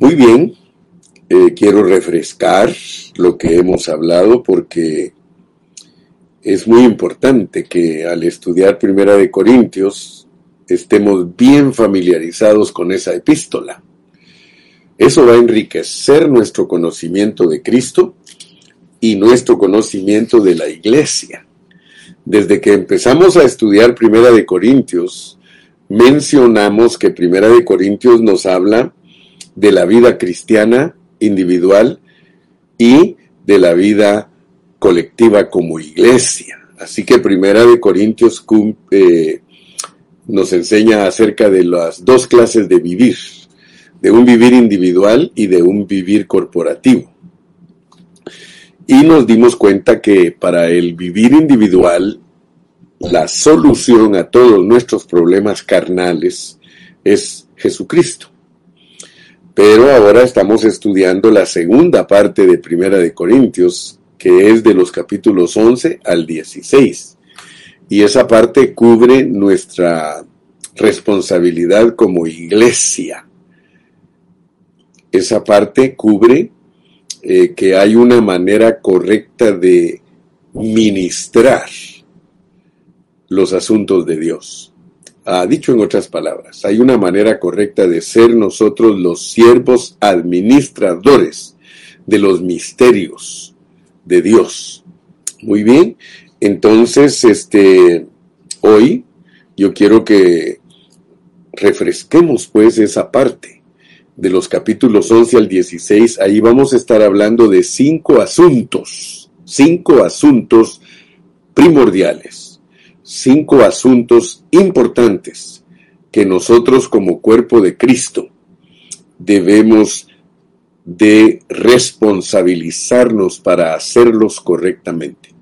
Muy bien, eh, quiero refrescar lo que hemos hablado porque es muy importante que al estudiar Primera de Corintios estemos bien familiarizados con esa epístola. Eso va a enriquecer nuestro conocimiento de Cristo y nuestro conocimiento de la iglesia. Desde que empezamos a estudiar Primera de Corintios, mencionamos que Primera de Corintios nos habla de la vida cristiana individual y de la vida colectiva como iglesia. Así que Primera de Corintios eh, nos enseña acerca de las dos clases de vivir, de un vivir individual y de un vivir corporativo. Y nos dimos cuenta que para el vivir individual, la solución a todos nuestros problemas carnales es Jesucristo. Pero ahora estamos estudiando la segunda parte de Primera de Corintios, que es de los capítulos 11 al 16. Y esa parte cubre nuestra responsabilidad como iglesia. Esa parte cubre eh, que hay una manera correcta de ministrar los asuntos de Dios. Dicho en otras palabras, hay una manera correcta de ser nosotros los siervos administradores de los misterios de Dios. Muy bien, entonces, este, hoy yo quiero que refresquemos pues esa parte de los capítulos 11 al 16. Ahí vamos a estar hablando de cinco asuntos, cinco asuntos primordiales cinco asuntos importantes que nosotros como cuerpo de Cristo debemos de responsabilizarnos para hacerlos correctamente.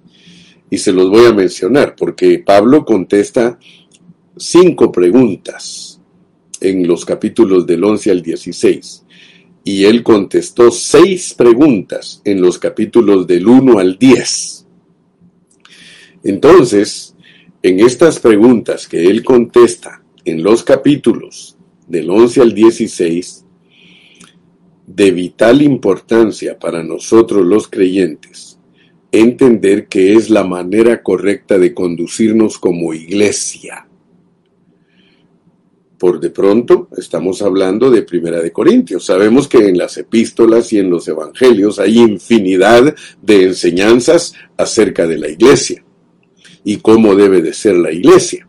Y se los voy a mencionar porque Pablo contesta cinco preguntas en los capítulos del 11 al 16 y él contestó seis preguntas en los capítulos del 1 al 10. Entonces, en estas preguntas que él contesta en los capítulos del 11 al 16, de vital importancia para nosotros los creyentes, entender que es la manera correcta de conducirnos como iglesia. Por de pronto, estamos hablando de Primera de Corintios. Sabemos que en las epístolas y en los evangelios hay infinidad de enseñanzas acerca de la iglesia y cómo debe de ser la iglesia.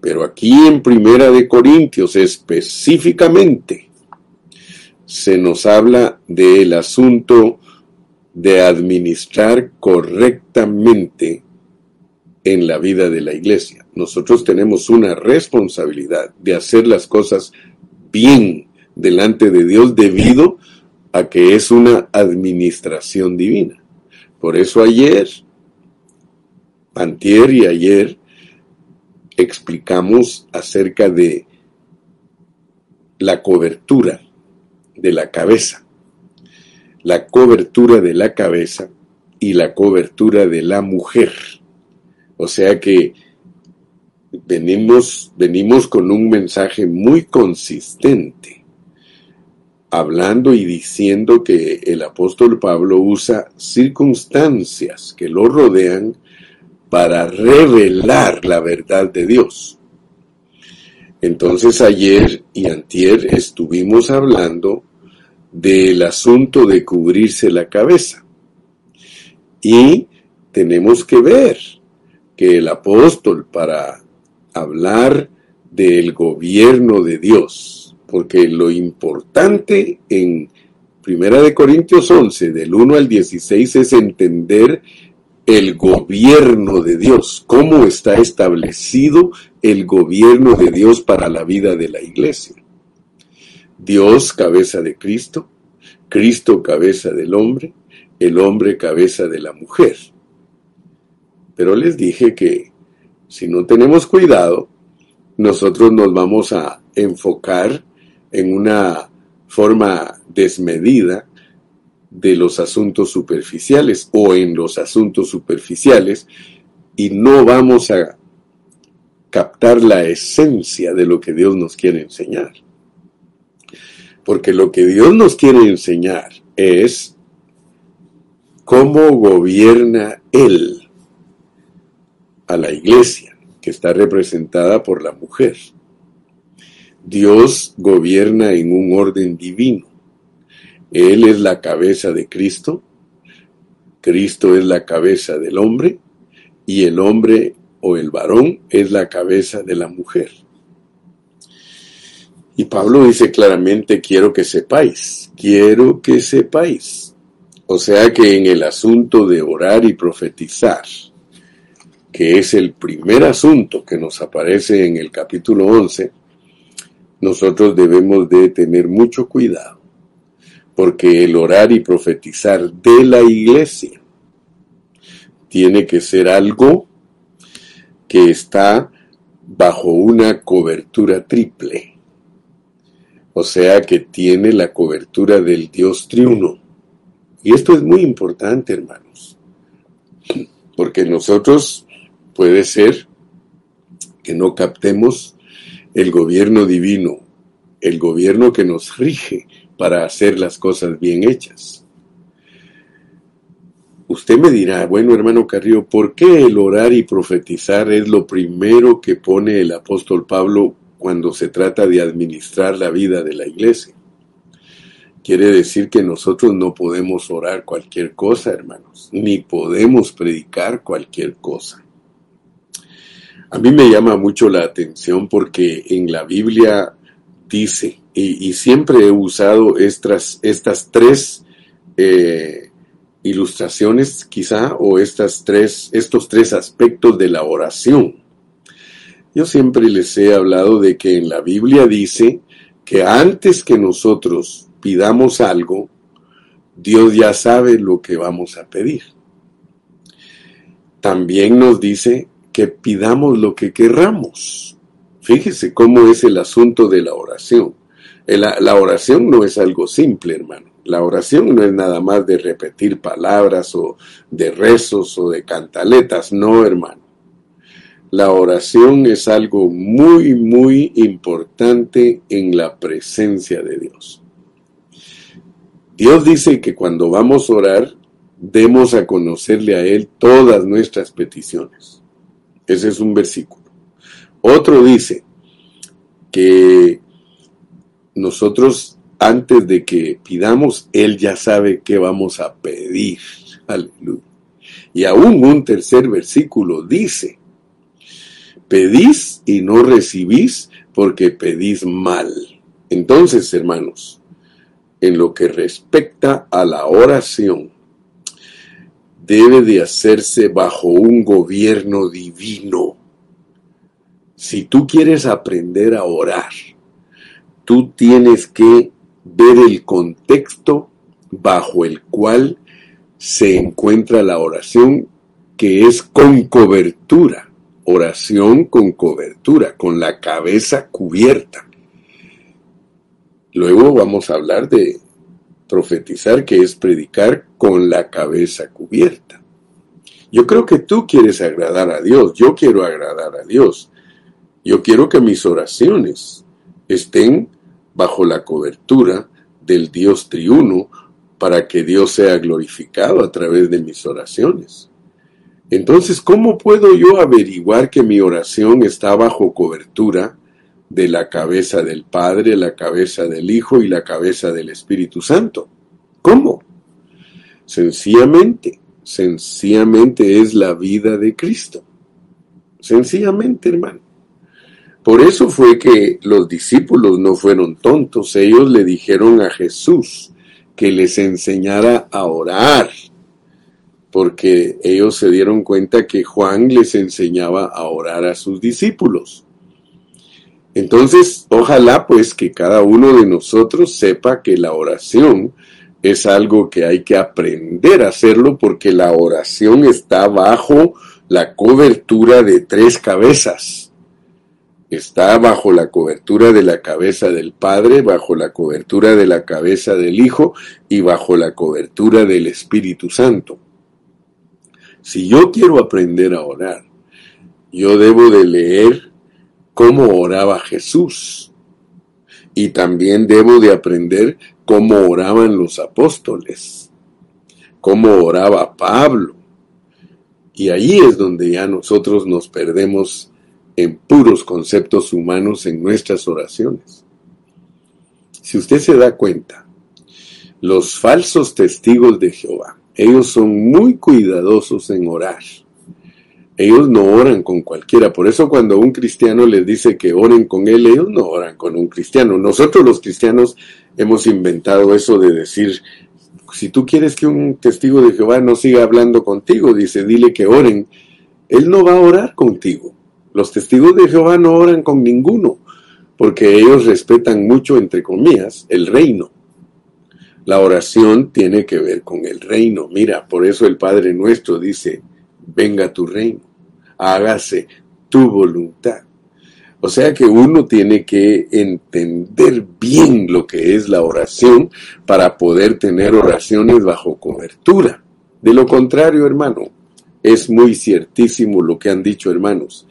Pero aquí en Primera de Corintios específicamente se nos habla del asunto de administrar correctamente en la vida de la iglesia. Nosotros tenemos una responsabilidad de hacer las cosas bien delante de Dios debido a que es una administración divina. Por eso ayer antier y ayer explicamos acerca de la cobertura de la cabeza, la cobertura de la cabeza y la cobertura de la mujer. O sea que venimos, venimos con un mensaje muy consistente, hablando y diciendo que el apóstol Pablo usa circunstancias que lo rodean para revelar la verdad de Dios. Entonces ayer y antier estuvimos hablando del asunto de cubrirse la cabeza. Y tenemos que ver que el apóstol para hablar del gobierno de Dios, porque lo importante en Primera de Corintios 11, del 1 al 16, es entender el gobierno de Dios, cómo está establecido el gobierno de Dios para la vida de la iglesia. Dios cabeza de Cristo, Cristo cabeza del hombre, el hombre cabeza de la mujer. Pero les dije que si no tenemos cuidado, nosotros nos vamos a enfocar en una forma desmedida de los asuntos superficiales o en los asuntos superficiales y no vamos a captar la esencia de lo que Dios nos quiere enseñar. Porque lo que Dios nos quiere enseñar es cómo gobierna Él a la iglesia, que está representada por la mujer. Dios gobierna en un orden divino. Él es la cabeza de Cristo, Cristo es la cabeza del hombre y el hombre o el varón es la cabeza de la mujer. Y Pablo dice claramente, quiero que sepáis, quiero que sepáis. O sea que en el asunto de orar y profetizar, que es el primer asunto que nos aparece en el capítulo 11, nosotros debemos de tener mucho cuidado, porque el orar y profetizar de la iglesia tiene que ser algo que está bajo una cobertura triple, o sea que tiene la cobertura del Dios triuno. Y esto es muy importante, hermanos, porque nosotros puede ser que no captemos el gobierno divino, el gobierno que nos rige para hacer las cosas bien hechas. Usted me dirá, bueno hermano Carrillo, ¿por qué el orar y profetizar es lo primero que pone el apóstol Pablo cuando se trata de administrar la vida de la iglesia? Quiere decir que nosotros no podemos orar cualquier cosa, hermanos, ni podemos predicar cualquier cosa. A mí me llama mucho la atención porque en la Biblia dice, y, siempre he usado estas, estas tres eh, ilustraciones quizá, o estas tres, estos tres aspectos de la oración. Yo siempre les he hablado de que en la Biblia dice que antes que nosotros pidamos algo, Dios ya sabe lo que vamos a pedir. También nos dice que pidamos lo que querramos. Fíjese cómo es el asunto de la oración. La, oración no es algo simple, hermano. La oración no es nada más de repetir palabras o de rezos o de cantaletas, no, hermano. La oración es algo muy, muy importante en la presencia de Dios. Dios dice que cuando vamos a orar, demos a conocerle a Él todas nuestras peticiones. Ese es un versículo. Otro dice que nosotros antes de que pidamos, Él ya sabe qué vamos a pedir. Aleluya. Y aún un tercer versículo dice, pedís y no recibís porque pedís mal. Entonces, hermanos, en lo que respecta a la oración, debe de hacerse bajo un gobierno divino. Si tú quieres aprender a orar, tú tienes que ver el contexto bajo el cual se encuentra la oración, que es con cobertura, oración con cobertura, con la cabeza cubierta. Luego vamos a hablar de profetizar, que es predicar con la cabeza cubierta. Yo creo que tú quieres agradar a Dios, yo quiero agradar a Dios. Yo quiero que mis oraciones estén bajo la cobertura del Dios triuno para que Dios sea glorificado a través de mis oraciones. Entonces, ¿cómo puedo yo averiguar que mi oración está bajo cobertura de la cabeza del Padre, la cabeza del Hijo y la cabeza del Espíritu Santo. ¿Cómo? Sencillamente, sencillamente es la vida de Cristo. Sencillamente, hermano. Por eso fue que los discípulos no fueron tontos. Ellos le dijeron a Jesús que les enseñara a orar, porque ellos se dieron cuenta que Juan les enseñaba a orar a sus discípulos. Entonces, ojalá pues que cada uno de nosotros sepa que la oración es algo que hay que aprender a hacerlo porque la oración está bajo la cobertura de tres cabezas. Está bajo la cobertura de la cabeza del Padre, bajo la cobertura de la cabeza del Hijo y bajo la cobertura del Espíritu Santo. Si yo quiero aprender a orar, yo debo de leer cómo oraba Jesús. Y también debo de aprender cómo oraban los apóstoles, cómo oraba Pablo. Y ahí es donde ya nosotros nos perdemos en puros conceptos humanos en nuestras oraciones. Si usted se da cuenta, los falsos testigos de Jehová, ellos son muy cuidadosos en orar. Ellos no oran con cualquiera. Por eso cuando un cristiano les dice que oren con él, ellos no oran con un cristiano. Nosotros los cristianos hemos inventado eso de decir, si tú quieres que un testigo de Jehová no siga hablando contigo, dice, dile que oren. Él no va a orar contigo. Los testigos de Jehová no oran con ninguno, porque ellos respetan mucho, entre comillas, el reino. La oración tiene que ver con el reino. Mira, por eso el Padre nuestro dice, venga tu reino, hágase tu voluntad. O sea que uno tiene que entender bien lo que es la oración para poder tener oraciones bajo cobertura. De lo contrario, hermano, es muy ciertísimo lo que han dicho hermanos,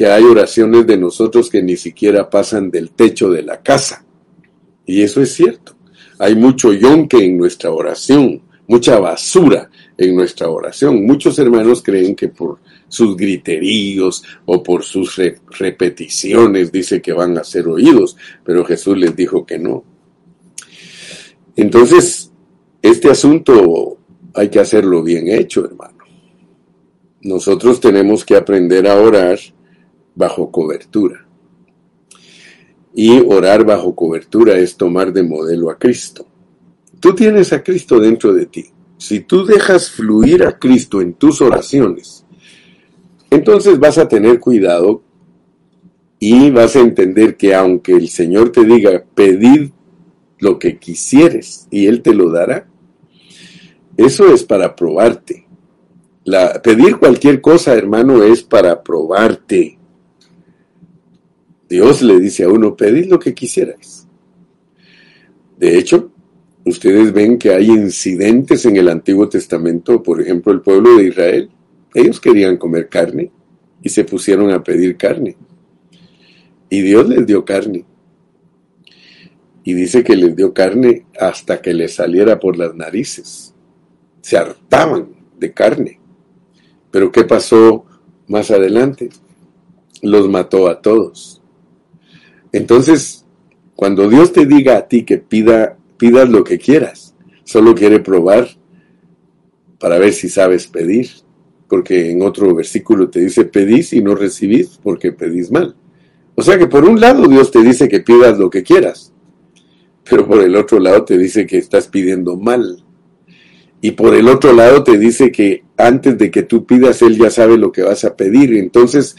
que hay oraciones de nosotros que ni siquiera pasan del techo de la casa. Y eso es cierto. Hay mucho yonque en nuestra oración, mucha basura en nuestra oración. Muchos hermanos creen que por sus griteríos o por sus repeticiones dice que van a ser oídos, pero Jesús les dijo que no. Entonces, este asunto hay que hacerlo bien hecho, hermano. Nosotros tenemos que aprender a orar bajo cobertura. Y orar bajo cobertura es tomar de modelo a Cristo. Tú tienes a Cristo dentro de ti. Si tú dejas fluir a Cristo en tus oraciones, entonces vas a tener cuidado y vas a entender que aunque el Señor te diga, pedid lo que quisieres y Él te lo dará, eso es para probarte. Pedir cualquier cosa, hermano, es para probarte. Dios le dice a uno, pedid lo que quisierais. De hecho, ustedes ven que hay incidentes en el Antiguo Testamento, por ejemplo, el pueblo de Israel, ellos querían comer carne y se pusieron a pedir carne. Y Dios les dio carne. Y dice que les dio carne hasta que les saliera por las narices. Se hartaban de carne. Pero ¿qué pasó más adelante? Los mató a todos. Entonces, cuando Dios te diga a ti que pida, pidas lo que quieras, solo quiere probar para ver si sabes pedir, porque en otro versículo te dice pedís y no recibís porque pedís mal. O sea que por un lado Dios te dice que pidas lo que quieras, pero por el otro lado te dice que estás pidiendo mal. Y por el otro lado te dice que antes de que tú pidas, Él ya sabe lo que vas a pedir. Entonces,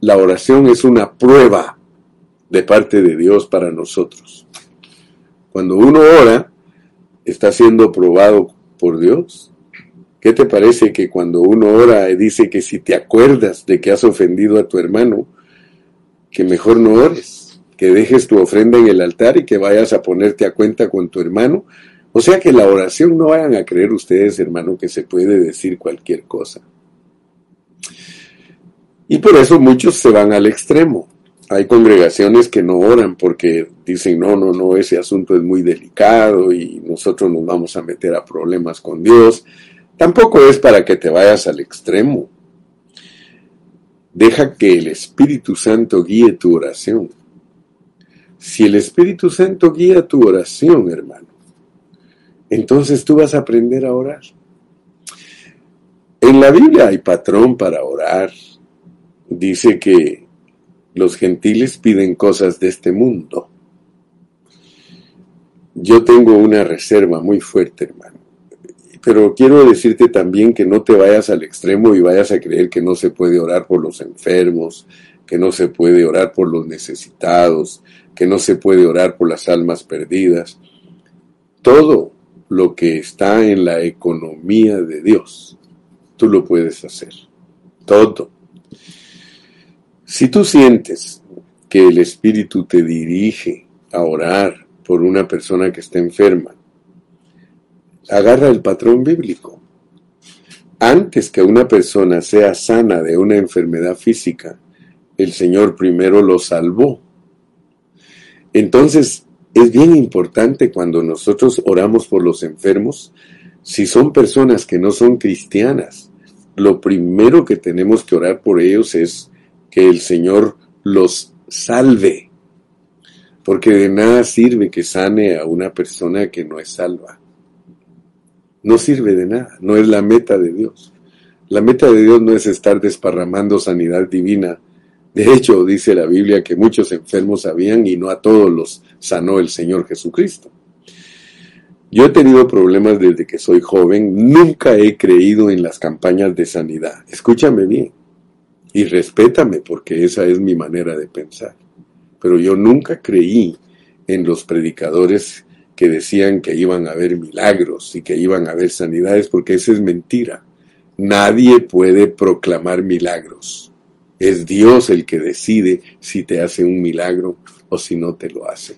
la oración es una prueba de parte de Dios para nosotros. Cuando uno ora, está siendo probado por Dios. ¿Qué te parece que cuando uno ora dice que si te acuerdas de que has ofendido a tu hermano, que mejor no ores, que dejes tu ofrenda en el altar y que vayas a ponerte a cuenta con tu hermano? O sea que la oración no vayan a creer ustedes, hermano, que se puede decir cualquier cosa. Y por eso muchos se van al extremo hay congregaciones que no oran porque dicen, no, no, no, ese asunto es muy delicado y nosotros nos vamos a meter a problemas con Dios. Tampoco es para que te vayas al extremo. Deja que el Espíritu Santo guíe tu oración. Si el Espíritu Santo guía tu oración, hermano, entonces tú vas a aprender a orar. En la Biblia hay patrón para orar. Dice que los gentiles piden cosas de este mundo. Yo tengo una reserva muy fuerte, hermano. Pero quiero decirte también que no te vayas al extremo y vayas a creer que no se puede orar por los enfermos, que no se puede orar por los necesitados, que no se puede orar por las almas perdidas. Todo lo que está en la economía de Dios, tú lo puedes hacer. Todo. Si tú sientes que el Espíritu te dirige a orar por una persona que está enferma, agarra el patrón bíblico. Antes que una persona sea sana de una enfermedad física, el Señor primero lo salvó. Entonces, es bien importante cuando nosotros oramos por los enfermos, si son personas que no son cristianas, lo primero que tenemos que orar por ellos es que el Señor los salve. Porque de nada sirve que sane a una persona que no es salva. No sirve de nada, no es la meta de Dios. La meta de Dios no es estar desparramando sanidad divina. De hecho, dice la Biblia que muchos enfermos habían y no a todos los sanó el Señor Jesucristo. Yo he tenido problemas desde que soy joven, nunca he creído en las campañas de sanidad. Escúchame bien y respétame porque esa es mi manera de pensar. Pero yo nunca creí en los predicadores que decían que iban a haber milagros y que iban a haber sanidades porque esa es mentira. Nadie puede proclamar milagros. Es Dios el que decide si te hace un milagro o si no te lo hace.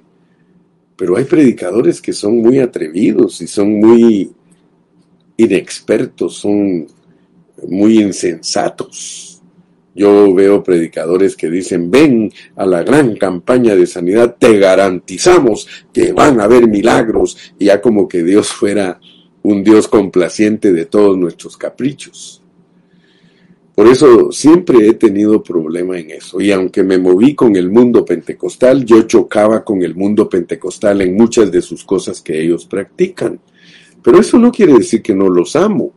Pero hay predicadores que son muy atrevidos y son muy inexpertos, son muy insensatos. Yo veo predicadores que dicen, ven a la gran campaña de sanidad, te garantizamos que van a haber milagros, y ya como que Dios fuera un Dios complaciente de todos nuestros caprichos. Por eso siempre he tenido problema en eso. Y aunque me moví con el mundo pentecostal, yo chocaba con el mundo pentecostal en muchas de sus cosas que ellos practican. Pero eso no quiere decir que no los amo.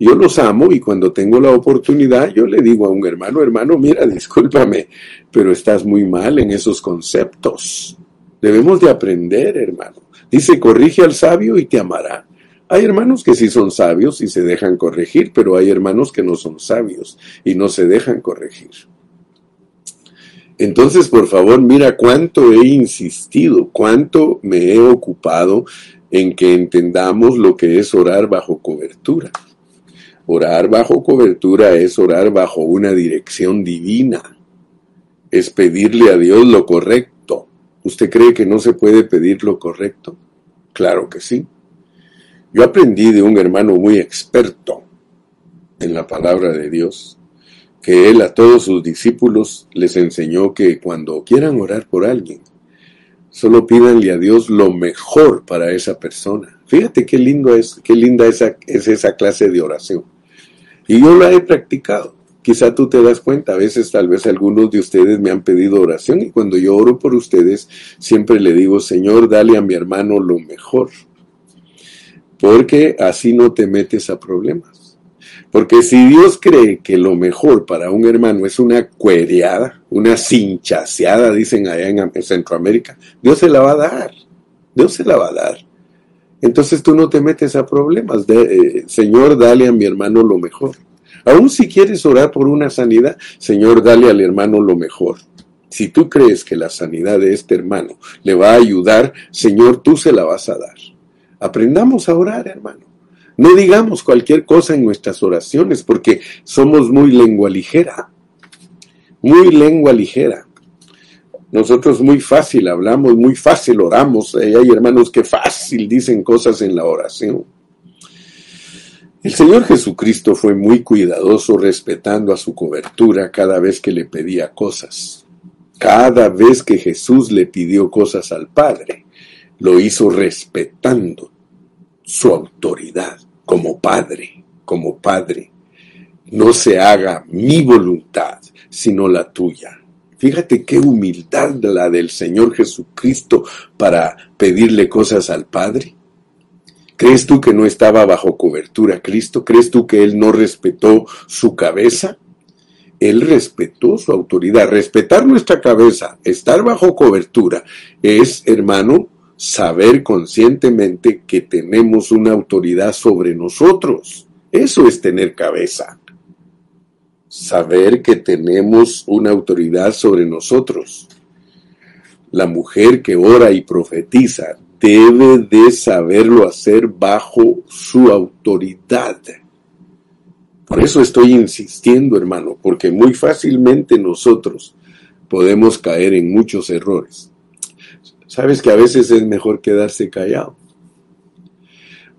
Yo los amo y cuando tengo la oportunidad yo le digo a un hermano, hermano, mira, discúlpame, pero estás muy mal en esos conceptos. Debemos de aprender, hermano. Dice, corrige al sabio y te amará. Hay hermanos que sí son sabios y se dejan corregir, pero hay hermanos que no son sabios y no se dejan corregir. Entonces, por favor, mira cuánto he insistido, cuánto me he ocupado en que entendamos lo que es orar bajo cobertura. Orar bajo cobertura es orar bajo una dirección divina. Es pedirle a Dios lo correcto. ¿Usted cree que no se puede pedir lo correcto? Claro que sí. Yo aprendí de un hermano muy experto en la palabra de Dios, que él a todos sus discípulos les enseñó que cuando quieran orar por alguien, solo pídanle a Dios lo mejor para esa persona. Fíjate qué lindo es, qué linda esa, es esa clase de oración. Y yo la he practicado. Quizá tú te das cuenta, a veces tal vez algunos de ustedes me han pedido oración y cuando yo oro por ustedes siempre le digo, Señor, dale a mi hermano lo mejor porque así no te metes a problemas. Porque si Dios cree que lo mejor para un hermano es una cuereada, una cinchaseada, dicen allá en Centroamérica, Dios se la va a dar. Dios se la va a dar. Entonces tú no te metes a problemas. Eh, Señor, dale a mi hermano lo mejor. Aún si quieres orar por una sanidad, Señor, dale al hermano lo mejor. Si tú crees que la sanidad de este hermano le va a ayudar, Señor, tú se la vas a dar. Aprendamos a orar, hermano. No digamos cualquier cosa en nuestras oraciones porque somos muy lengua ligera. Muy lengua ligera. Nosotros muy fácil hablamos, muy fácil oramos. Hay hermanos que fácil dicen cosas en la oración. El Señor Jesucristo fue muy cuidadoso respetando a su cobertura cada vez que le pedía cosas. Cada vez que Jesús le pidió cosas al Padre lo hizo respetando su autoridad como padre, como padre. No se haga mi voluntad, sino la tuya. Fíjate qué humildad la del Señor Jesucristo para pedirle cosas al Padre. ¿Crees tú que no estaba bajo cobertura Cristo? ¿Crees tú que Él no respetó su cabeza? Él respetó su autoridad. Respetar nuestra cabeza, estar bajo cobertura, es, hermano, saber conscientemente que tenemos una autoridad sobre nosotros. Eso es tener cabeza. Saber que tenemos una autoridad sobre nosotros. La mujer que ora y profetiza debe de saberlo hacer bajo su autoridad. Por eso estoy insistiendo, hermano, porque muy fácilmente nosotros podemos caer en muchos errores. Sabes que a veces es mejor quedarse callado.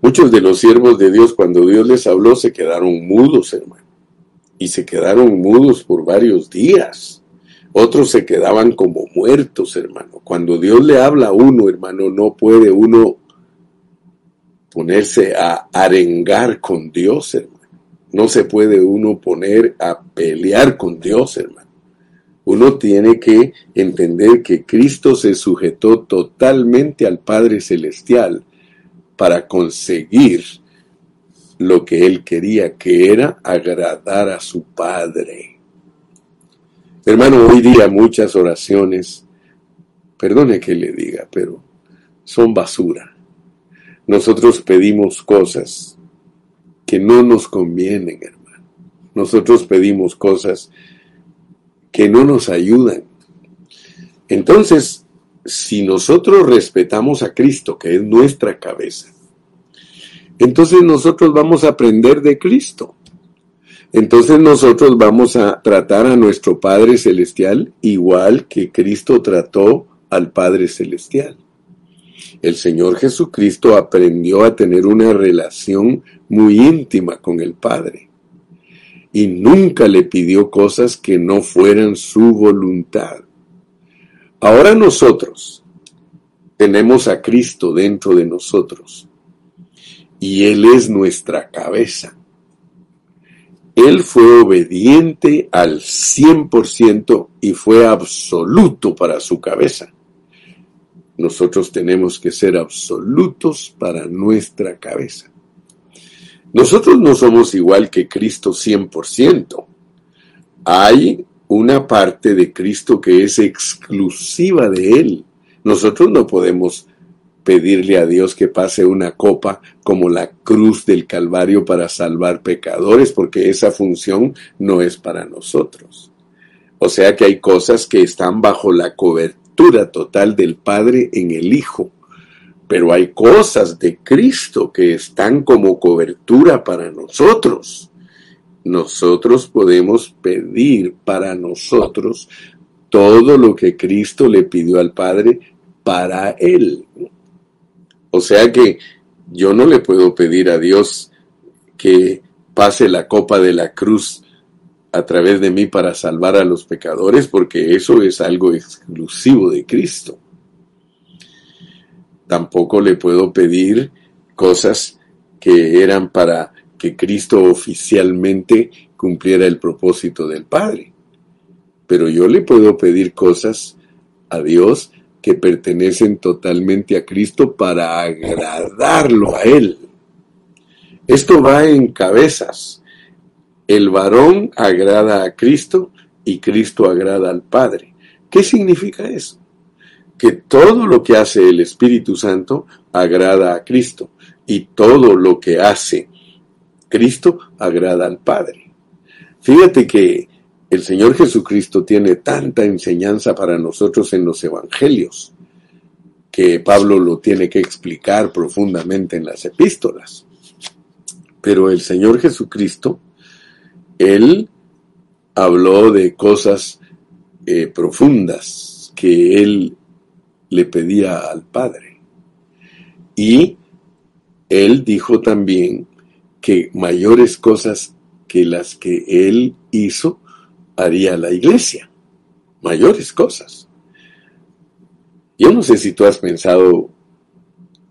Muchos de los siervos de Dios, cuando Dios les habló, se quedaron mudos, hermano. Y se quedaron mudos por varios días. Otros se quedaban como muertos, hermano. Cuando Dios le habla a uno, hermano, no puede uno ponerse a arengar con Dios, hermano. No se puede uno poner a pelear con Dios, hermano. Uno tiene que entender que Cristo se sujetó totalmente al Padre Celestial para conseguir lo que él quería, que era agradar a su Padre. Hermano, hoy día muchas oraciones, perdone que le diga, pero son basura. Nosotros pedimos cosas que no nos convienen, hermano. Nosotros pedimos cosas que no nos ayudan. Entonces, si nosotros respetamos a Cristo, que es nuestra cabeza, entonces nosotros vamos a aprender de Cristo. Entonces nosotros vamos a tratar a nuestro Padre Celestial igual que Cristo trató al Padre Celestial. El Señor Jesucristo aprendió a tener una relación muy íntima con el Padre y nunca le pidió cosas que no fueran su voluntad. Ahora nosotros tenemos a Cristo dentro de nosotros y Él es nuestra cabeza. Él fue obediente al 100% y fue absoluto para su cabeza. Nosotros tenemos que ser absolutos para nuestra cabeza. Nosotros no somos igual que Cristo 100%. Hay una parte de Cristo que es exclusiva de Él. Nosotros no podemos pedirle a Dios que pase una copa como la cruz del Calvario para salvar pecadores, porque esa función no es para nosotros. O sea que hay cosas que están bajo la cobertura total del Padre en el Hijo pero hay cosas de Cristo que están como cobertura para nosotros. Nosotros podemos pedir para nosotros todo lo que Cristo le pidió al Padre para Él. O sea que yo no le puedo pedir a Dios que pase la copa de la cruz a través de mí para salvar a los pecadores, porque eso es algo exclusivo de Cristo tampoco le puedo pedir cosas que eran para que Cristo oficialmente cumpliera el propósito del Padre. Pero yo le puedo pedir cosas a Dios que pertenecen totalmente a Cristo para agradarlo a Él. Esto va en cabezas. El varón agrada a Cristo y Cristo agrada al Padre. ¿Qué significa eso? que todo lo que hace el Espíritu Santo agrada a Cristo y todo lo que hace Cristo agrada al Padre. Fíjate que el Señor Jesucristo tiene tanta enseñanza para nosotros en los Evangelios que Pablo lo tiene que explicar profundamente en las epístolas. Pero el Señor Jesucristo, Él habló de cosas eh, profundas que Él le pedía al Padre. Y él dijo también que mayores cosas que las que él hizo haría la iglesia. Mayores cosas. Yo no sé si tú has pensado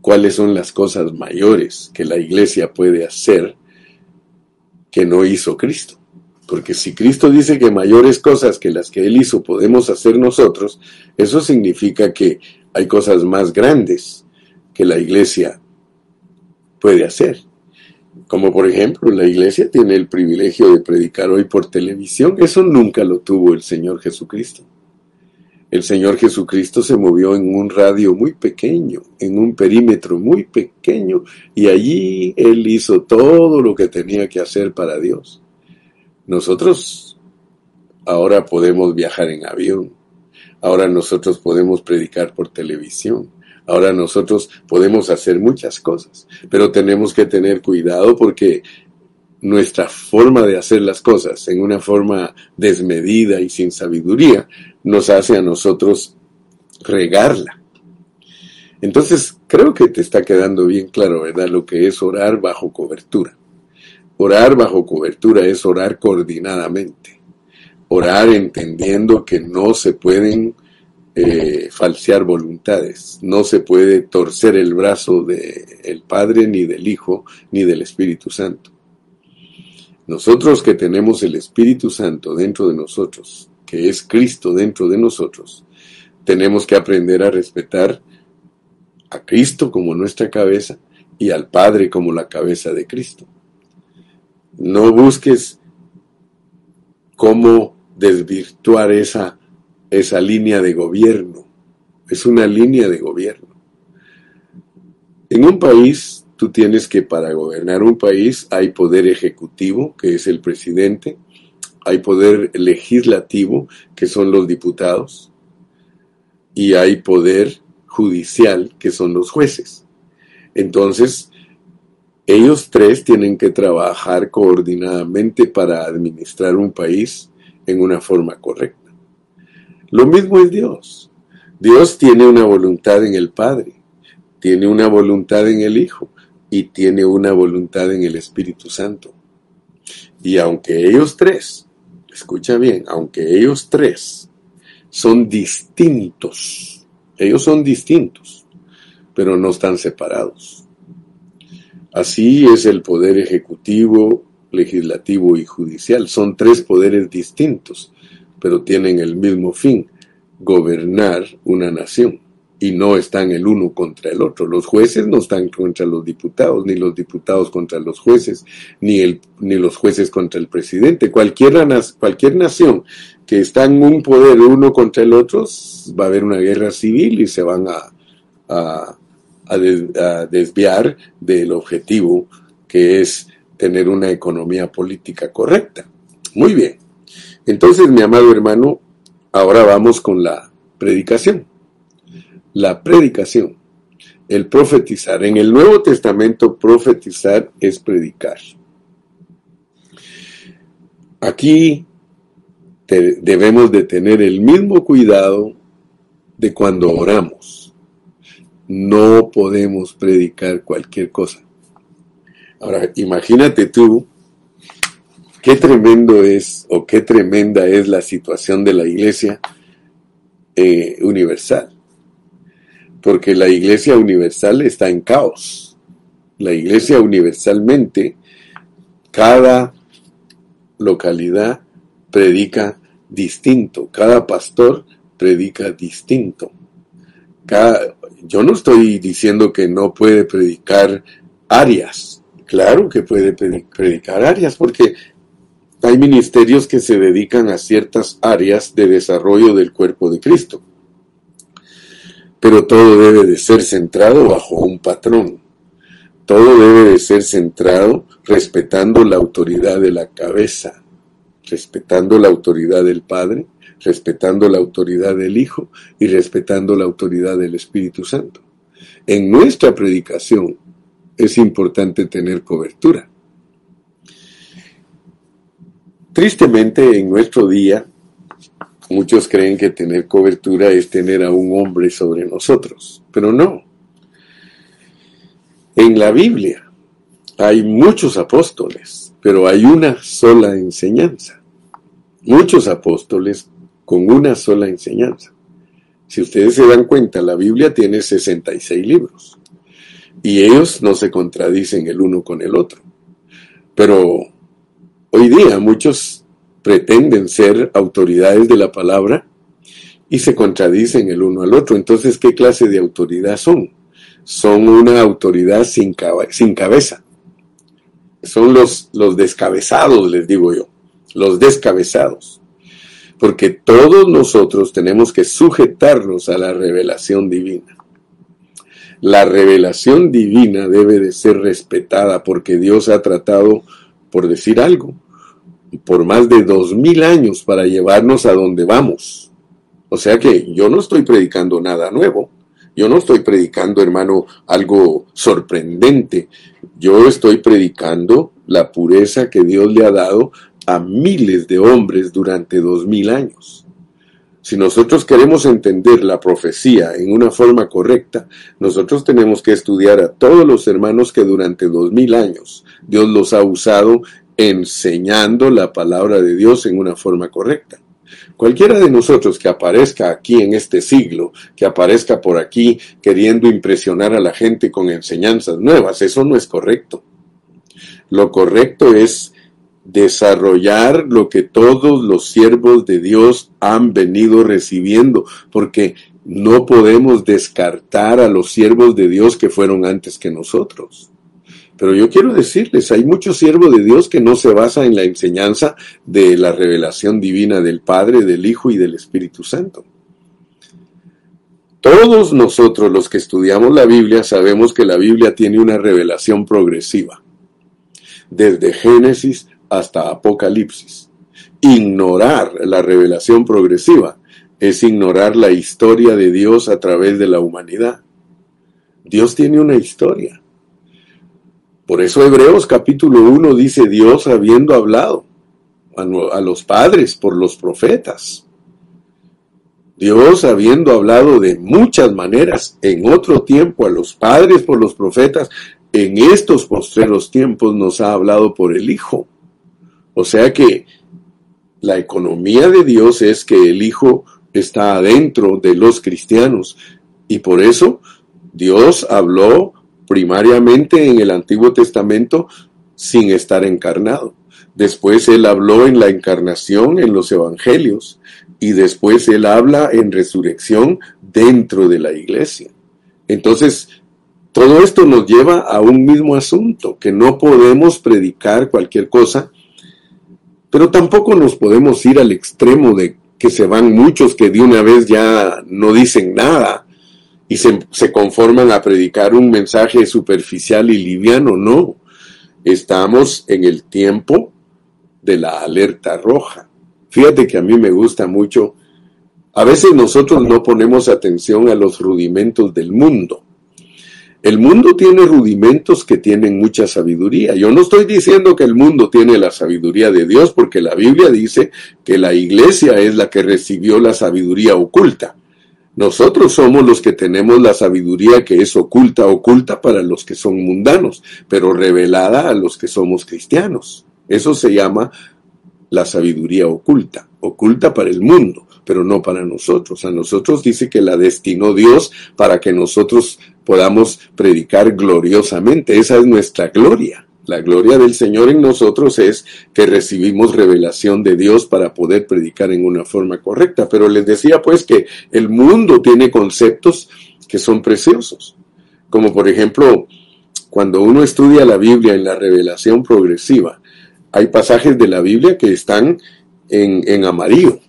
cuáles son las cosas mayores que la iglesia puede hacer que no hizo Cristo. Porque si Cristo dice que mayores cosas que las que Él hizo podemos hacer nosotros, eso significa que hay cosas más grandes que la iglesia puede hacer. Como por ejemplo, la iglesia tiene el privilegio de predicar hoy por televisión. Eso nunca lo tuvo el Señor Jesucristo. El Señor Jesucristo se movió en un radio muy pequeño, en un perímetro muy pequeño, y allí Él hizo todo lo que tenía que hacer para Dios. Nosotros ahora podemos viajar en avión, ahora nosotros podemos predicar por televisión, ahora nosotros podemos hacer muchas cosas, pero tenemos que tener cuidado porque nuestra forma de hacer las cosas en una forma desmedida y sin sabiduría nos hace a nosotros regarla. Entonces, creo que te está quedando bien claro, ¿verdad? Lo que es orar bajo cobertura. Orar bajo cobertura es orar coordinadamente. orar entendiendo que no se pueden eh, falsear voluntades, no se puede torcer el brazo del Padre, ni del Hijo, ni del Espíritu Santo. Nosotros que tenemos el Espíritu Santo dentro de nosotros, que es Cristo dentro de nosotros, tenemos que aprender a respetar a Cristo como nuestra cabeza y al Padre como la cabeza de Cristo. No busques cómo desvirtuar esa, esa línea de gobierno. Es una línea de gobierno. En un país, tú tienes que para gobernar un país hay poder ejecutivo, que es el presidente, hay poder legislativo, que son los diputados, y hay poder judicial, que son los jueces. Entonces, ellos tres tienen que trabajar coordinadamente para administrar un país en una forma correcta. Lo mismo es Dios. Dios tiene una voluntad en el Padre, tiene una voluntad en el Hijo y tiene una voluntad en el Espíritu Santo. Y aunque ellos tres, escucha bien, aunque ellos tres son distintos, ellos son distintos, pero no están separados. Así es el poder ejecutivo, legislativo y judicial. Son tres poderes distintos, pero tienen el mismo fin, gobernar una nación. Y no están el uno contra el otro. Los jueces no están contra los diputados, ni los diputados contra los jueces, ni, el, ni los jueces contra el presidente. Cualquier, cualquier nación que está en un poder uno contra el otro, va a haber una guerra civil y se van a, a, a desviar del objetivo que es tener una economía política correcta. Muy bien. Entonces, mi amado hermano, ahora vamos con la predicación. La predicación, el profetizar. En el Nuevo Testamento, profetizar es predicar. Aquí debemos de tener el mismo cuidado de cuando oramos. No podemos predicar cualquier cosa. Ahora, imagínate tú qué tremendo es o qué tremenda es la situación de la iglesia eh, universal. Porque la iglesia universal está en caos. La iglesia universalmente, cada localidad predica distinto, cada pastor predica distinto. yo no estoy diciendo que no puede predicar áreas, Claro que puede predicar áreas, porque hay ministerios que se dedican a ciertas áreas de desarrollo del cuerpo de Cristo. Pero todo debe de ser centrado bajo un patrón. Todo debe de ser centrado respetando la autoridad de la cabeza, respetando la autoridad del Padre, respetando la autoridad del Hijo y respetando la autoridad del Espíritu Santo. En nuestra predicación es importante tener cobertura. Tristemente, en nuestro día, muchos creen que tener cobertura es tener a un hombre sobre nosotros, pero no. En la Biblia hay muchos apóstoles, pero hay una sola enseñanza. Muchos apóstoles con una sola enseñanza. Si ustedes se dan cuenta, la Biblia tiene 66 libros y ellos no se contradicen el uno con el otro. Pero hoy día muchos pretenden ser autoridades de la palabra y se contradicen el uno al otro. Entonces, ¿qué clase de autoridad son? Son una autoridad sin, cabeza. Son los, los descabezados, les digo yo, los descabezados. Porque todos nosotros tenemos que sujetarnos a la revelación divina. La revelación divina debe de ser respetada porque Dios ha tratado, por decir algo, por más de dos mil años para llevarnos a donde vamos. O sea que yo no estoy predicando nada nuevo. Yo no estoy predicando, hermano, algo sorprendente. Yo estoy predicando la pureza que Dios le ha dado a miles de hombres durante dos mil años. Si nosotros queremos entender la profecía en una forma correcta, nosotros tenemos que estudiar a todos los hermanos que durante dos mil años Dios los ha usado enseñando la palabra de Dios en una forma correcta. Cualquiera de nosotros que aparezca aquí en este siglo, que aparezca por aquí queriendo impresionar a la gente con enseñanzas nuevas, eso no es correcto. Lo correcto es desarrollar lo que todos los siervos de Dios han venido recibiendo, porque no podemos descartar a los siervos de Dios que fueron antes que nosotros. Pero yo quiero decirles, hay muchos siervos de Dios que no se basan en la enseñanza de la revelación divina del Padre, del Hijo y del Espíritu Santo. Todos nosotros los que estudiamos la Biblia sabemos que la Biblia tiene una revelación progresiva, desde Génesis hasta Apocalipsis. Ignorar la revelación progresiva es ignorar la historia de Dios a través de la humanidad. Dios tiene una historia. Por eso Hebreos capítulo 1 dice Dios habiendo hablado a los padres por los profetas. Dios habiendo hablado de muchas maneras en otro tiempo a los padres por los profetas, en estos postreros tiempos nos ha hablado por el Hijo. O sea que la economía de Dios es que el Hijo está adentro de los cristianos. Y por eso Dios habló primariamente en el Antiguo Testamento sin estar encarnado. Después Él habló en la encarnación en los Evangelios y después Él habla en resurrección dentro de la iglesia. Entonces, todo esto nos lleva a un mismo asunto, que no podemos predicar cualquier cosa, pero tampoco nos podemos ir al extremo de que se van muchos que de una vez ya no dicen nada y se, se conforman a predicar un mensaje superficial y liviano. No, estamos en el tiempo de la alerta roja. Fíjate que a mí me gusta mucho. A veces nosotros no ponemos atención a los rudimentos del mundo. El mundo tiene rudimentos que tienen mucha sabiduría. Yo no estoy diciendo que el mundo tiene la sabiduría de Dios, porque la Biblia dice que la iglesia es la que recibió la sabiduría oculta. Nosotros somos los que tenemos la sabiduría que es oculta, oculta para los que son mundanos, pero revelada a los que somos cristianos. Eso se llama la sabiduría oculta, oculta para el mundo pero no para nosotros. A nosotros dice que la destinó Dios para que nosotros podamos predicar gloriosamente. Esa es nuestra gloria. La gloria del Señor en nosotros es que recibimos revelación de Dios para poder predicar en una forma correcta. Pero les decía pues que el mundo tiene conceptos que son preciosos. Como por ejemplo, cuando uno estudia la Biblia en la revelación progresiva, hay pasajes de la Biblia que están en, en amarillo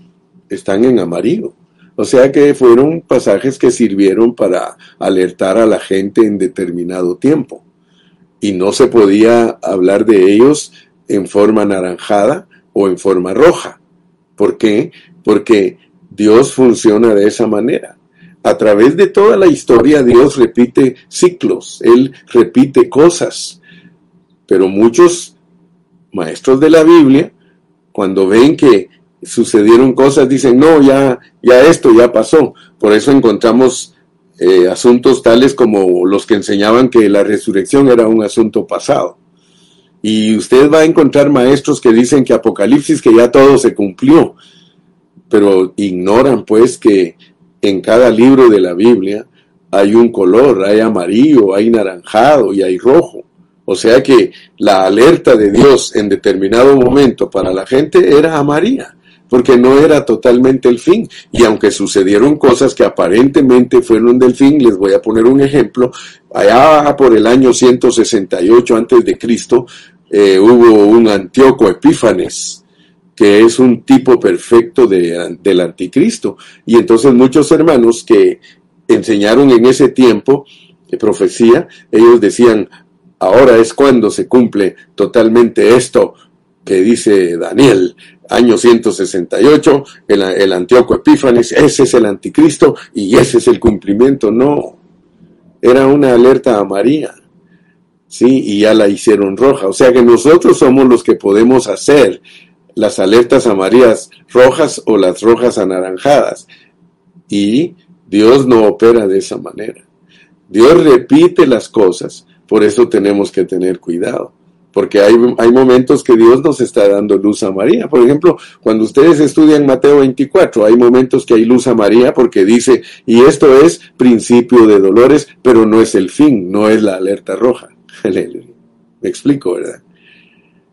están en amarillo. O sea que fueron pasajes que sirvieron para alertar a la gente en determinado tiempo. Y no se podía hablar de ellos en forma naranjada o en forma roja. ¿Por qué? Porque Dios funciona de esa manera. A través de toda la historia Dios repite ciclos, Él repite cosas. Pero muchos maestros de la Biblia, cuando ven que sucedieron cosas, dicen, no, ya, ya esto ya pasó. Por eso encontramos eh, asuntos tales como los que enseñaban que la resurrección era un asunto pasado. Y usted va a encontrar maestros que dicen que Apocalipsis, que ya todo se cumplió, pero ignoran pues que en cada libro de la Biblia hay un color, hay amarillo, hay naranjado y hay rojo. O sea que la alerta de Dios en determinado momento para la gente era amarilla porque no era totalmente el fin. Y aunque sucedieron cosas que aparentemente fueron del fin, les voy a poner un ejemplo, allá por el año 168 antes de Cristo, eh, hubo un Antíoco Epífanes, que es un tipo perfecto de, del anticristo. Y entonces muchos hermanos que enseñaron en ese tiempo de profecía, ellos decían, ahora es cuando se cumple totalmente esto que dice Daniel, año 168, el, el Antíoco Epífanes, ese es el anticristo y ese es el cumplimiento. No, era una alerta a María. Sí, y ya la hicieron roja. O sea que nosotros somos los que podemos hacer las alertas amarillas rojas o las rojas anaranjadas. Y Dios no opera de esa manera. Dios repite las cosas, por eso tenemos que tener cuidado. Porque hay, hay, momentos que Dios nos está dando luz a María. Por ejemplo, cuando ustedes estudian Mateo 24, hay momentos que hay luz a María porque dice, y esto es principio de dolores, pero no es el fin, no es la alerta roja. Me explico, ¿verdad?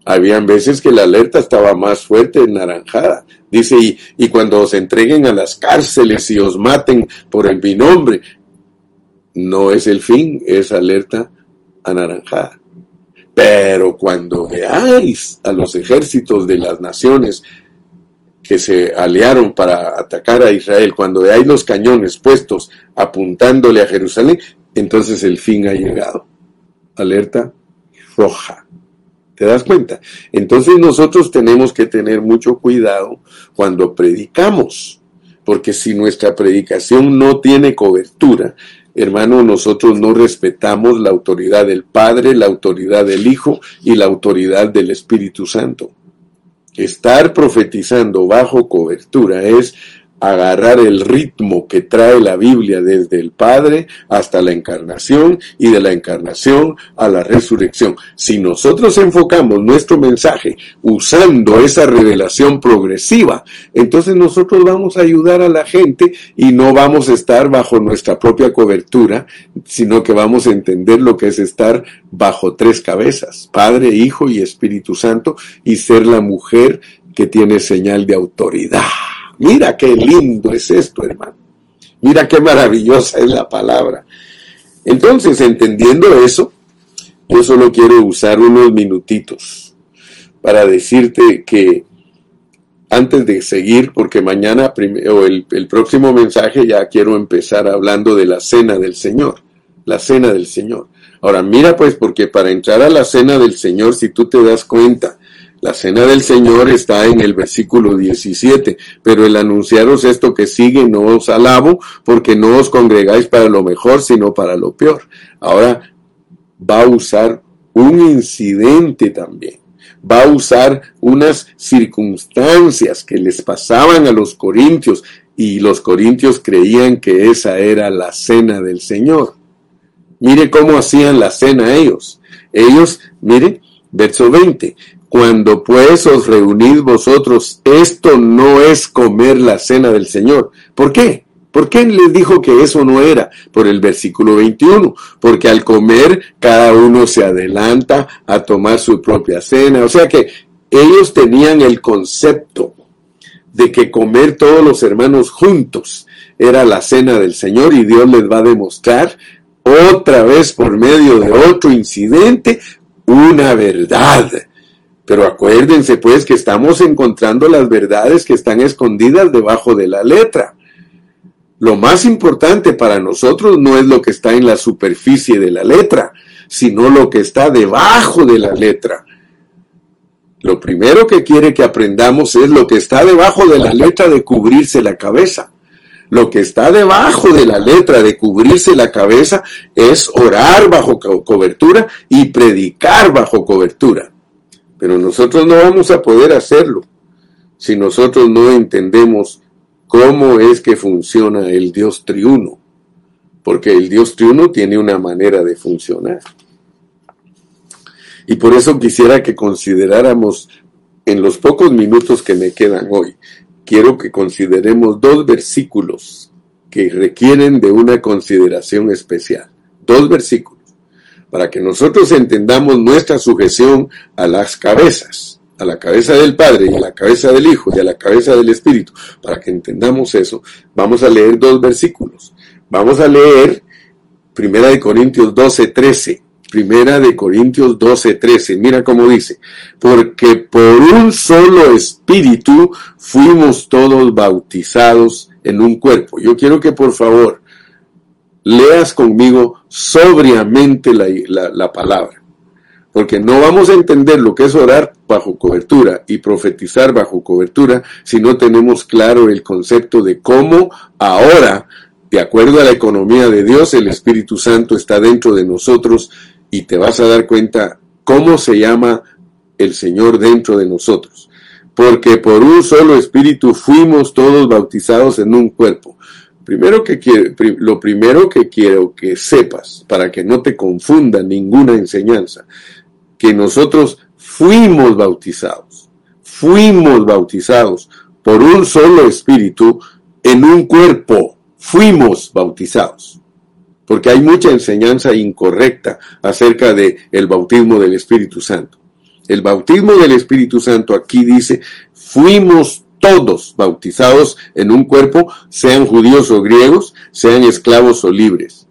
Habían veces que la alerta estaba más fuerte, naranjada. Dice, y, y cuando os entreguen a las cárceles y os maten por el binombre, no es el fin, es alerta anaranjada. Pero cuando veáis a los ejércitos de las naciones que se aliaron para atacar a Israel, cuando veáis los cañones puestos apuntándole a Jerusalén, entonces el fin ha llegado. Alerta roja. ¿Te das cuenta? Entonces nosotros tenemos que tener mucho cuidado cuando predicamos, porque si nuestra predicación no tiene cobertura, hermano, nosotros no respetamos la autoridad del Padre, la autoridad del Hijo y la autoridad del Espíritu Santo. Estar profetizando bajo cobertura es agarrar el ritmo que trae la Biblia desde el Padre hasta la encarnación y de la encarnación a la resurrección. Si nosotros enfocamos nuestro mensaje usando esa revelación progresiva, entonces nosotros vamos a ayudar a la gente y no vamos a estar bajo nuestra propia cobertura, sino que vamos a entender lo que es estar bajo tres cabezas, Padre, Hijo y Espíritu Santo, y ser la mujer que tiene señal de autoridad. Mira qué lindo es esto, hermano. Mira qué maravillosa es la palabra. Entonces, entendiendo eso, yo solo quiero usar unos minutitos para decirte que antes de seguir, porque mañana o el, el, próximo mensaje ya quiero empezar hablando de la cena del Señor, la cena del Señor. Ahora mira pues, porque para entrar a la cena del Señor, si tú te das cuenta, la cena del Señor está en el versículo 17, pero el anunciaros esto que sigue no os alabo, porque no os congregáis para lo mejor, sino para lo peor. Ahora va a usar un incidente también. Va a usar unas circunstancias que les pasaban a los corintios y los corintios creían que esa era la cena del Señor. Mire cómo hacían la cena ellos. Ellos, mire, verso 20, cuando pues os reunís vosotros, esto no es comer la cena del Señor. ¿Por qué? ¿Por qué les dijo que eso no era? Por el versículo 21. Porque al comer cada uno se adelanta a tomar su propia cena. O sea que ellos tenían el concepto de que comer todos los hermanos juntos era la cena del Señor y Dios les va a demostrar otra vez por medio de otro incidente una verdad pero acuérdense pues que estamos encontrando las verdades que están escondidas debajo de la letra. Lo más importante para nosotros no es lo que está en la superficie de la letra, sino lo que está debajo de la letra. Lo primero que quiere que aprendamos es lo que está debajo de la letra de cubrirse la cabeza. Lo que está debajo de la letra de cubrirse la cabeza es orar bajo cobertura y predicar bajo cobertura. Pero nosotros no vamos a poder hacerlo si nosotros no entendemos cómo es que funciona el Dios triuno. Porque el Dios triuno tiene una manera de funcionar. Y por eso quisiera que consideráramos en los pocos minutos que me quedan hoy, quiero que consideremos dos versículos que requieren de una consideración especial. Dos versículos para que nosotros entendamos nuestra sujeción a las cabezas, a la cabeza del Padre y a la cabeza del Hijo y a la cabeza del Espíritu. Para que entendamos eso, vamos a leer dos versículos. Vamos a leer Primera de Corintios 12, 13. Primera de Corintios 12, 13. Mira cómo dice. Porque por un solo espíritu fuimos todos bautizados en un cuerpo. Yo quiero que por favor leas conmigo sobriamente la, palabra. Porque no vamos a entender lo que es orar bajo cobertura y profetizar bajo cobertura si no tenemos claro el concepto de cómo ahora, de acuerdo a la economía de Dios, el Espíritu Santo está dentro de nosotros y te vas a dar cuenta cómo se llama el Señor dentro de nosotros. Porque por un solo Espíritu fuimos todos bautizados en un cuerpo Primero que lo primero que quiero que sepas, para que no te confunda ninguna enseñanza, que nosotros fuimos bautizados, fuimos bautizados por un solo espíritu en un cuerpo, fuimos bautizados. Porque hay mucha enseñanza incorrecta acerca de el bautismo del Espíritu Santo. El bautismo del Espíritu Santo aquí dice, fuimos todos bautizados en un cuerpo, sean judíos o griegos, sean esclavos o libres.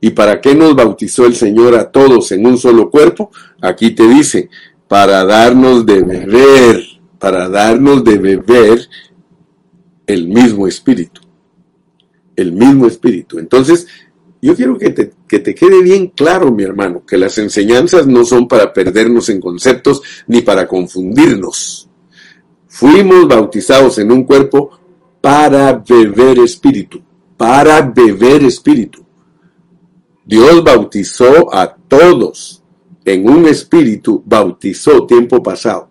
¿Y para qué nos bautizó el Señor a todos en un solo cuerpo? Aquí te dice, para darnos de beber, para darnos de beber el mismo espíritu. El mismo espíritu. Entonces, yo quiero que te, que te quede bien claro, mi hermano, que las enseñanzas no son para perdernos en conceptos ni para confundirnos. Fuimos bautizados en un cuerpo para beber espíritu, para beber espíritu. Dios bautizó a todos en un espíritu, bautizó tiempo pasado.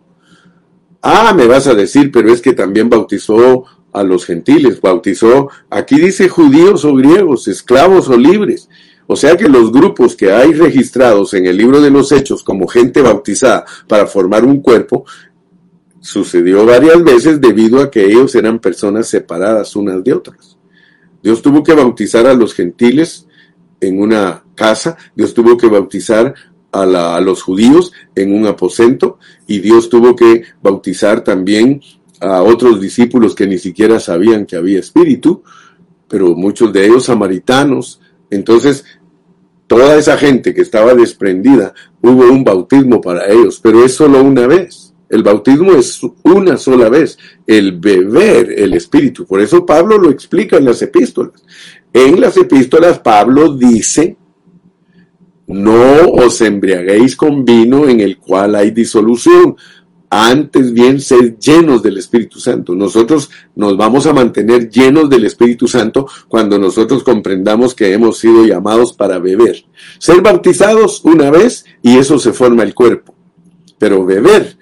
Ah, me vas a decir, pero es que también bautizó a los gentiles, bautizó, aquí dice judíos o griegos, esclavos o libres. O sea que los grupos que hay registrados en el libro de los hechos como gente bautizada para formar un cuerpo, Sucedió varias veces debido a que ellos eran personas separadas unas de otras. Dios tuvo que bautizar a los gentiles en una casa, Dios tuvo que bautizar a, los judíos en un aposento y Dios tuvo que bautizar también a otros discípulos que ni siquiera sabían que había espíritu, pero muchos de ellos samaritanos. Entonces, toda esa gente que estaba desprendida, hubo un bautismo para ellos, pero es solo una vez. El bautismo es una sola vez, el beber el Espíritu. Por eso Pablo lo explica en las epístolas. En las epístolas Pablo dice, no os embriaguéis con vino en el cual hay disolución, antes bien sed llenos del Espíritu Santo. Nosotros nos vamos a mantener llenos del Espíritu Santo cuando nosotros comprendamos que hemos sido llamados para beber. Ser bautizados una vez y eso se forma el cuerpo. Pero beber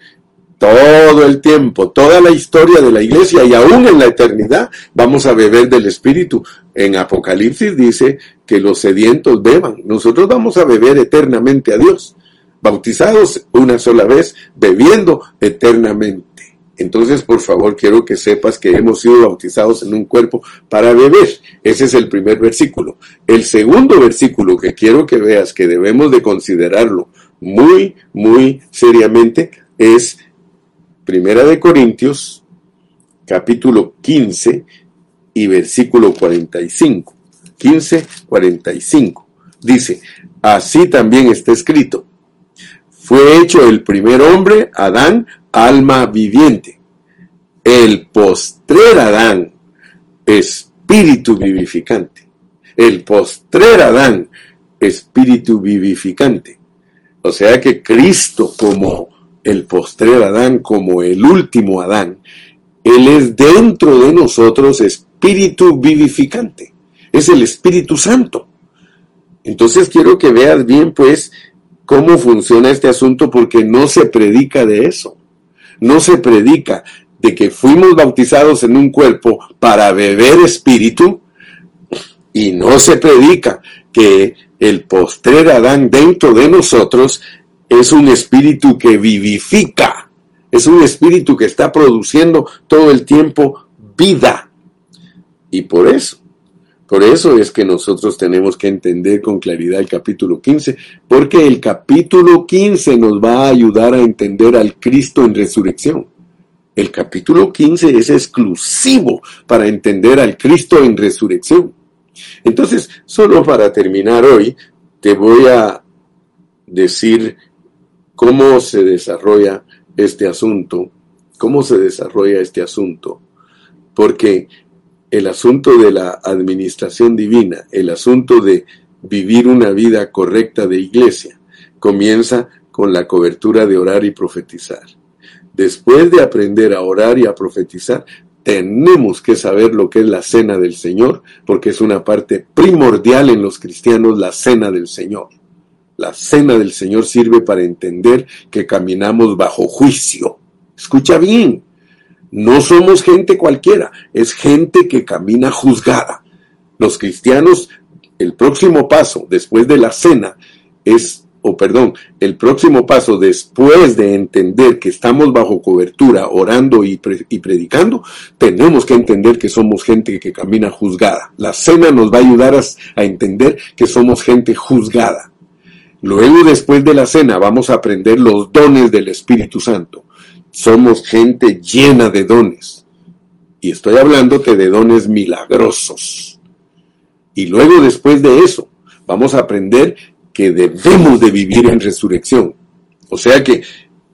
todo el tiempo, toda la historia de la iglesia y aún en la eternidad vamos a beber del Espíritu. En Apocalipsis dice que los sedientos beban. Nosotros vamos a beber eternamente a Dios, bautizados una sola vez, bebiendo eternamente. Entonces, por favor, quiero que sepas que hemos sido bautizados en un cuerpo para beber. Ese es el primer versículo. El segundo versículo que quiero que veas que debemos de considerarlo muy, muy seriamente es Primera de Corintios, capítulo 15 y versículo 45. 15, 45. Dice, así también está escrito. Fue hecho el primer hombre, Adán, alma viviente. El postrer Adán, espíritu vivificante. El postrer Adán, espíritu vivificante. O sea que Cristo como el postrer Adán como el último Adán, Él es dentro de nosotros espíritu vivificante. Es el Espíritu Santo. Entonces quiero que veas bien pues cómo funciona este asunto porque no se predica de eso. No se predica de que fuimos bautizados en un cuerpo para beber espíritu y no se predica que el postrer Adán dentro de nosotros es un espíritu que vivifica, es un espíritu que está produciendo todo el tiempo vida. Y por eso, por eso es que nosotros tenemos que entender con claridad el capítulo 15, porque el capítulo 15 nos va a ayudar a entender al Cristo en resurrección. El capítulo 15 es exclusivo para entender al Cristo en resurrección. Entonces, solo para terminar hoy, te voy a decir cómo se desarrolla este asunto, cómo se desarrolla este asunto, porque el asunto de la administración divina, el asunto de vivir una vida correcta de iglesia, comienza con la cobertura de orar y profetizar. Después de aprender a orar y a profetizar, tenemos que saber lo que es la cena del Señor, porque es una parte primordial en los cristianos, la cena del Señor. La cena del Señor sirve para entender que caminamos bajo juicio. Escucha bien, no somos gente cualquiera, es gente que camina juzgada. Los cristianos, el próximo paso después de la cena es o perdón, el próximo paso después de entender que estamos bajo cobertura, orando y, predicando, tenemos que entender que somos gente que camina juzgada. La cena nos va a ayudar a entender que somos gente juzgada. Luego, después de la cena, vamos a aprender los dones del Espíritu Santo. Somos gente llena de dones. Y estoy hablándote de dones milagrosos. Y luego, después de eso, vamos a aprender que debemos de vivir en resurrección. O sea que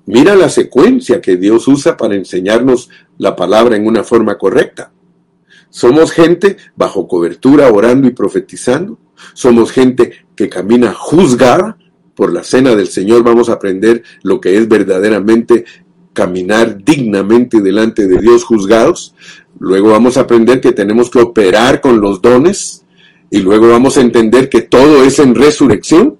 mira la secuencia que Dios usa para enseñarnos la palabra en una forma correcta. Somos gente bajo cobertura, orando y profetizando. Somos gente que camina juzgada. Por la cena del Señor vamos a aprender lo que es verdaderamente caminar dignamente delante de Dios juzgados. Luego vamos a aprender que tenemos que operar con los dones y luego vamos a entender que todo es en resurrección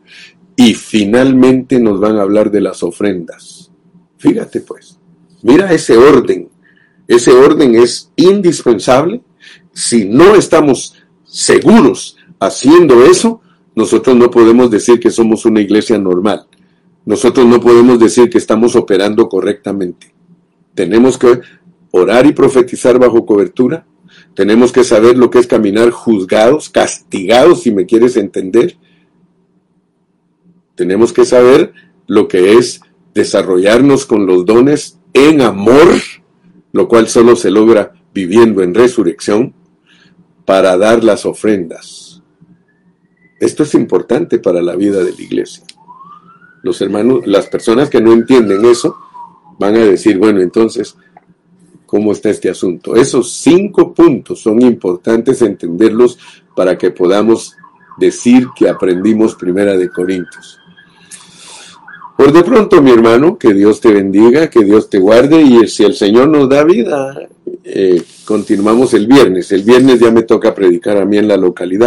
y finalmente nos van a hablar de las ofrendas. Fíjate pues, mira ese orden. Ese orden es indispensable. Si no estamos seguros haciendo eso, nosotros no podemos decir que somos una iglesia normal. Nosotros no podemos decir que estamos operando correctamente. Tenemos que orar y profetizar bajo cobertura, tenemos que saber lo que es caminar juzgados, castigados, si me quieres entender. Tenemos que saber lo que es desarrollarnos con los dones en amor, lo cual solo se logra viviendo en resurrección, para dar las ofrendas. Esto es importante para la vida de la iglesia. Los hermanos, las personas que no entienden eso, van a decir, bueno, entonces, cómo está este asunto. Esos cinco puntos son importantes entenderlos para que podamos decir que aprendimos Primera de Corintios. Por de pronto, mi hermano, que Dios te bendiga, que Dios te guarde y si el Señor nos da vida, eh, continuamos el viernes. El viernes ya me toca predicar a mí en la localidad.